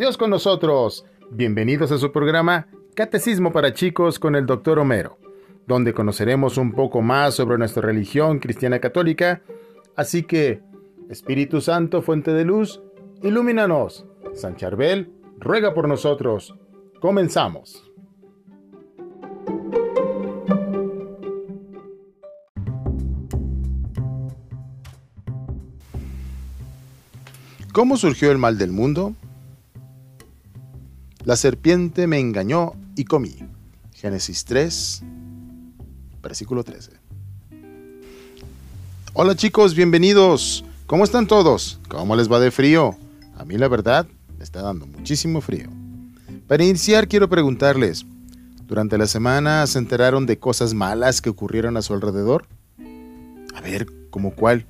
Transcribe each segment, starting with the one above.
Dios con nosotros. Bienvenidos a su programa Catecismo para chicos con el Dr. Homero, donde conoceremos un poco más sobre nuestra religión cristiana católica. Así que, Espíritu Santo, fuente de luz, ilumínanos. San Charbel, ruega por nosotros. Comenzamos. ¿Cómo surgió el mal del mundo? La serpiente me engañó y comí. Génesis 3, versículo 13. Hola chicos, bienvenidos. ¿Cómo están todos? ¿Cómo les va de frío? A mí la verdad me está dando muchísimo frío. Para iniciar quiero preguntarles, ¿durante la semana se enteraron de cosas malas que ocurrieron a su alrededor? A ver, ¿cómo cuál?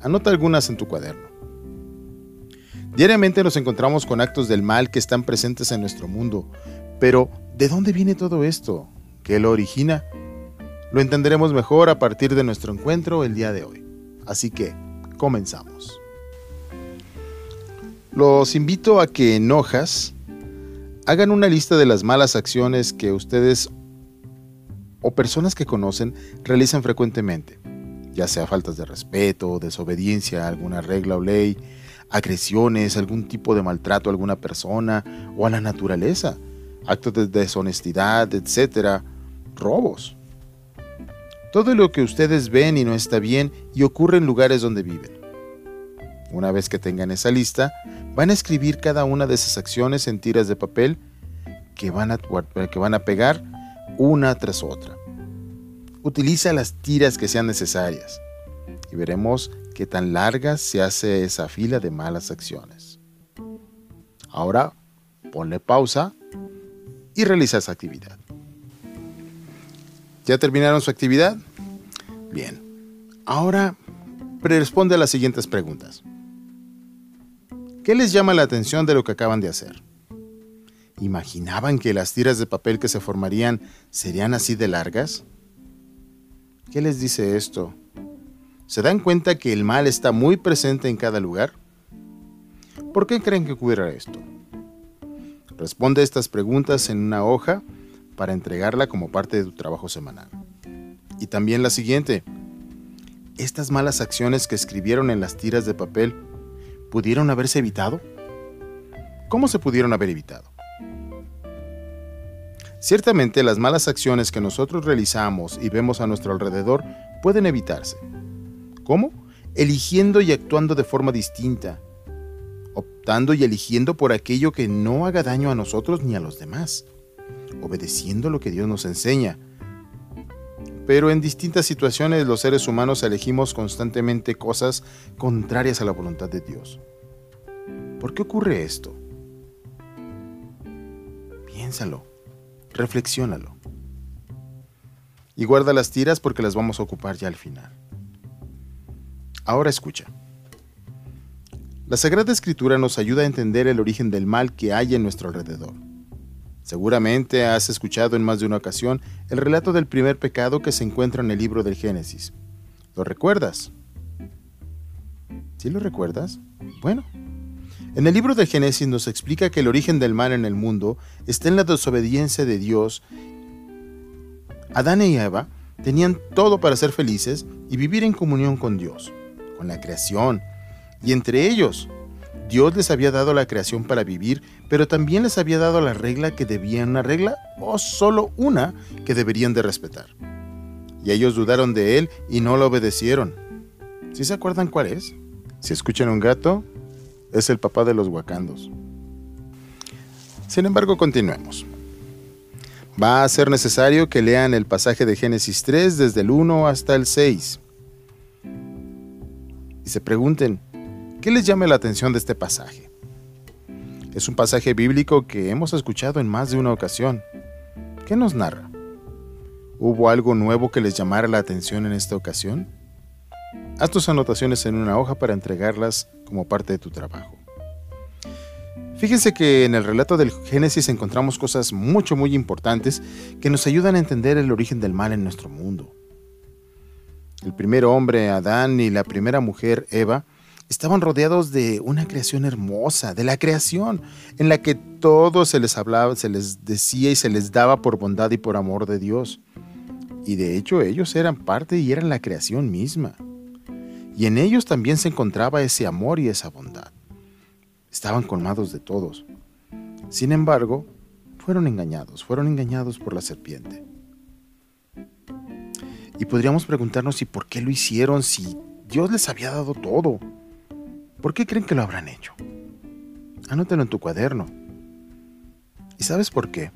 Anota algunas en tu cuaderno. Diariamente nos encontramos con actos del mal que están presentes en nuestro mundo, pero ¿de dónde viene todo esto? ¿Qué lo origina? Lo entenderemos mejor a partir de nuestro encuentro el día de hoy. Así que, comenzamos. Los invito a que en hojas hagan una lista de las malas acciones que ustedes o personas que conocen realizan frecuentemente, ya sea faltas de respeto, desobediencia a alguna regla o ley, agresiones, algún tipo de maltrato a alguna persona o a la naturaleza, actos de deshonestidad, etcétera, robos. Todo lo que ustedes ven y no está bien y ocurre en lugares donde viven. Una vez que tengan esa lista, van a escribir cada una de esas acciones en tiras de papel que van a, que van a pegar una tras otra. Utiliza las tiras que sean necesarias y veremos qué tan larga se hace esa fila de malas acciones. Ahora ponle pausa y realiza esa actividad. ¿Ya terminaron su actividad? Bien. Ahora responde a las siguientes preguntas. ¿Qué les llama la atención de lo que acaban de hacer? ¿Imaginaban que las tiras de papel que se formarían serían así de largas? ¿Qué les dice esto? ¿Se dan cuenta que el mal está muy presente en cada lugar? ¿Por qué creen que ocurra esto? Responde estas preguntas en una hoja para entregarla como parte de tu trabajo semanal. Y también la siguiente. ¿Estas malas acciones que escribieron en las tiras de papel pudieron haberse evitado? ¿Cómo se pudieron haber evitado? Ciertamente las malas acciones que nosotros realizamos y vemos a nuestro alrededor pueden evitarse ¿Cómo? Eligiendo y actuando de forma distinta, optando y eligiendo por aquello que no haga daño a nosotros ni a los demás, obedeciendo lo que Dios nos enseña. Pero en distintas situaciones los seres humanos elegimos constantemente cosas contrarias a la voluntad de Dios. ¿Por qué ocurre esto? Piénsalo, reflexiónalo. Y guarda las tiras porque las vamos a ocupar ya al final. Ahora escucha. La Sagrada Escritura nos ayuda a entender el origen del mal que hay en nuestro alrededor. Seguramente has escuchado en más de una ocasión el relato del primer pecado que se encuentra en el libro del Génesis. ¿Lo recuerdas? ¿Sí lo recuerdas? Bueno. En el libro del Génesis nos explica que el origen del mal en el mundo está en la desobediencia de Dios. Adán y Eva tenían todo para ser felices y vivir en comunión con Dios con la creación. Y entre ellos, Dios les había dado la creación para vivir, pero también les había dado la regla que debían, una regla o solo una que deberían de respetar. Y ellos dudaron de él y no lo obedecieron. ¿Sí se acuerdan cuál es? Si escuchan un gato, es el papá de los guacandos. Sin embargo, continuemos. Va a ser necesario que lean el pasaje de Génesis 3 desde el 1 hasta el 6 y se pregunten, ¿qué les llama la atención de este pasaje? Es un pasaje bíblico que hemos escuchado en más de una ocasión. ¿Qué nos narra? ¿Hubo algo nuevo que les llamara la atención en esta ocasión? Haz tus anotaciones en una hoja para entregarlas como parte de tu trabajo. Fíjense que en el relato del Génesis encontramos cosas mucho muy importantes que nos ayudan a entender el origen del mal en nuestro mundo. El primer hombre, Adán, y la primera mujer, Eva, estaban rodeados de una creación hermosa, de la creación, en la que todo se les hablaba, se les decía y se les daba por bondad y por amor de Dios. Y de hecho ellos eran parte y eran la creación misma. Y en ellos también se encontraba ese amor y esa bondad. Estaban colmados de todos. Sin embargo, fueron engañados, fueron engañados por la serpiente. Y podríamos preguntarnos si por qué lo hicieron, si Dios les había dado todo. ¿Por qué creen que lo habrán hecho? Anótelo en tu cuaderno. ¿Y sabes por qué?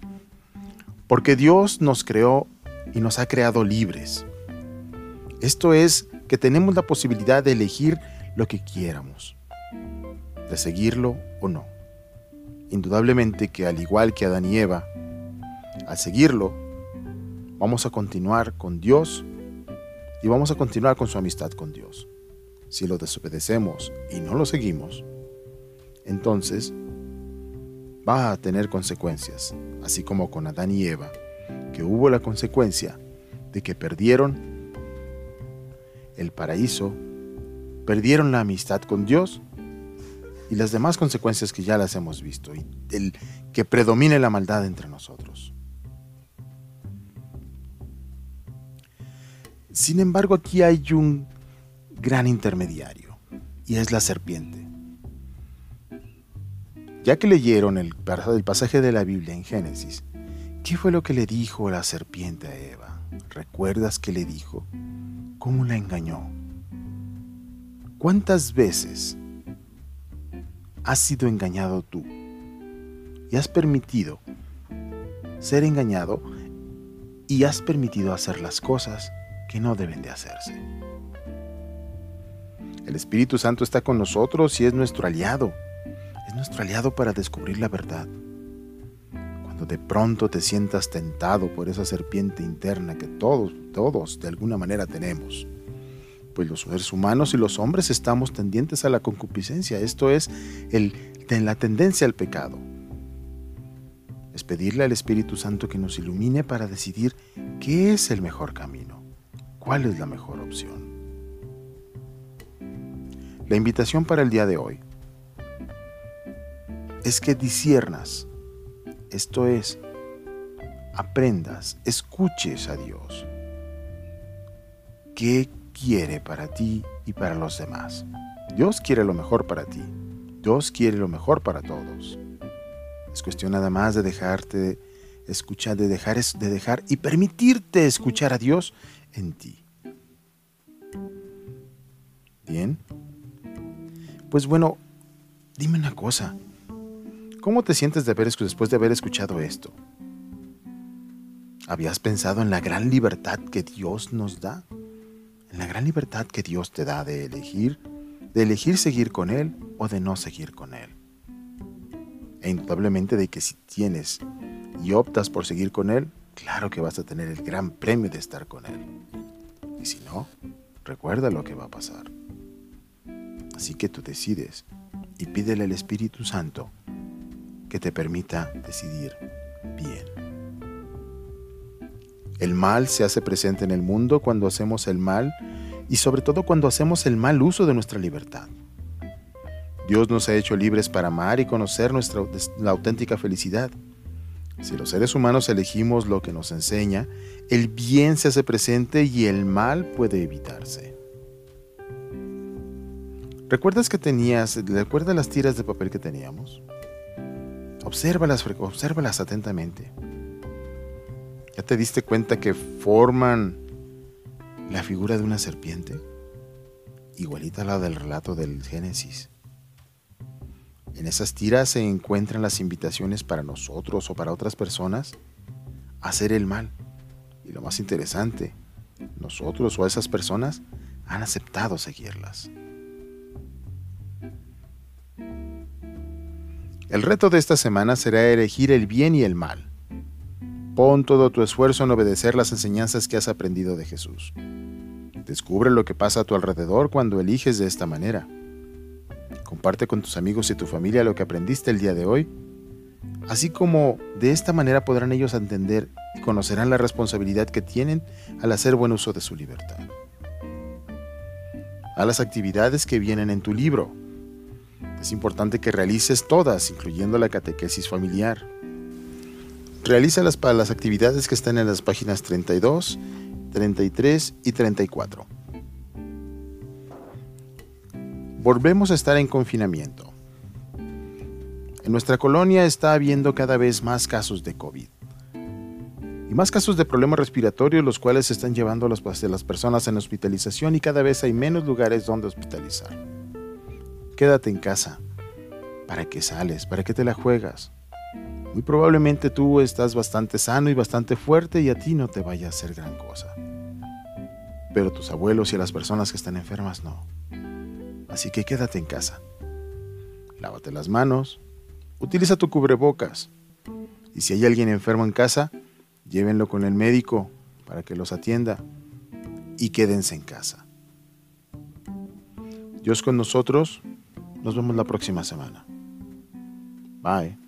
Porque Dios nos creó y nos ha creado libres. Esto es que tenemos la posibilidad de elegir lo que quieramos, de seguirlo o no. Indudablemente que al igual que Adán y Eva, al seguirlo, vamos a continuar con Dios y vamos a continuar con su amistad con Dios. Si lo desobedecemos y no lo seguimos, entonces va a tener consecuencias, así como con Adán y Eva, que hubo la consecuencia de que perdieron el paraíso, perdieron la amistad con Dios y las demás consecuencias que ya las hemos visto, y el que predomine la maldad entre nosotros. Sin embargo, aquí hay un gran intermediario, y es la serpiente. Ya que leyeron el, pasaje de la Biblia en Génesis, ¿qué fue lo que le dijo la serpiente a Eva? ¿Recuerdas que le dijo? ¿Cómo la engañó? ¿Cuántas veces has sido engañado tú y has permitido ser engañado y has permitido hacer las cosas que no deben de hacerse. El Espíritu Santo está con nosotros y es nuestro aliado. Es nuestro aliado para descubrir la verdad. Cuando de pronto te sientas tentado por esa serpiente interna que todos, todos de alguna manera tenemos, pues los seres humanos y los hombres estamos tendientes a la concupiscencia, esto es el, la tendencia al pecado. Es pedirle al Espíritu Santo que nos ilumine para decidir qué es el mejor camino, cuál es la mejor opción. La invitación para el día de hoy es que disiernas, esto es, aprendas, escuches a Dios. ¿Qué quiere para ti y para los demás. Dios quiere lo mejor para ti. Dios quiere lo mejor para todos. Es cuestión nada más de dejarte escuchar, de dejar, de dejar y permitirte escuchar a Dios en ti. Bien. Pues bueno, dime una cosa. ¿Cómo te sientes de haber, después de haber escuchado esto? ¿Habías pensado en la gran libertad que Dios nos da? en la gran libertad que Dios te da de elegir, de elegir seguir con Él o de no seguir con Él. E indudablemente de que si tienes y optas por seguir con Él, claro que vas a tener el gran premio de estar con Él. Y si no, recuerda lo que va a pasar. Así que tú decides y pídele al Espíritu Santo que te permita decidir bien. El mal se hace presente en el mundo cuando hacemos el mal y sobre todo cuando hacemos el mal uso de nuestra libertad. Dios nos ha hecho libres para amar y conocer nuestra, la auténtica felicidad. Si los seres humanos elegimos lo que nos enseña, el bien se hace presente y el mal puede evitarse. ¿Recuerdas que tenías, recuerda las tiras de papel que teníamos? Obsérvalas, obsérvalas atentamente. ¿Ya te diste cuenta que forman la figura de una serpiente? Igualita a la del relato del Génesis. En esas tiras se encuentran las invitaciones para nosotros o para otras personas a hacer el mal. Y lo más interesante, nosotros o esas personas han aceptado seguirlas. El reto de esta semana será elegir el bien y el mal. Pon todo tu esfuerzo en obedecer las enseñanzas que has aprendido de Jesús. Descubre lo que pasa a tu alrededor cuando eliges de esta manera. Comparte con tus amigos y tu familia lo que aprendiste el día de hoy, así como de esta manera podrán ellos entender y conocerán la responsabilidad que tienen al hacer buen uso de su libertad. a las actividades que vienen en tu libro. Es importante que realices todas, incluyendo la catequesis familiar. Realízalas para las actividades que están en las páginas 32, 33 y 34. Volvemos a estar en confinamiento. En nuestra colonia está habiendo cada vez más casos de COVID y más casos de problemas respiratorios, los cuales se están llevando a las, las personas en hospitalización y cada vez hay menos lugares donde hospitalizar. Quédate en casa. ¿Para qué sales? ¿Para qué te la juegas? Muy probablemente tú estás bastante sano y bastante fuerte y a ti no te vaya a hacer gran cosa. Pero tus abuelos y a las personas que están enfermas no. Así que quédate en casa. Lávate las manos. Utiliza tu cubrebocas. Y si hay alguien enfermo en casa, llévenlo con el médico para que los atienda y quédense en casa. Dios con nosotros, nos vemos la próxima semana. Bye.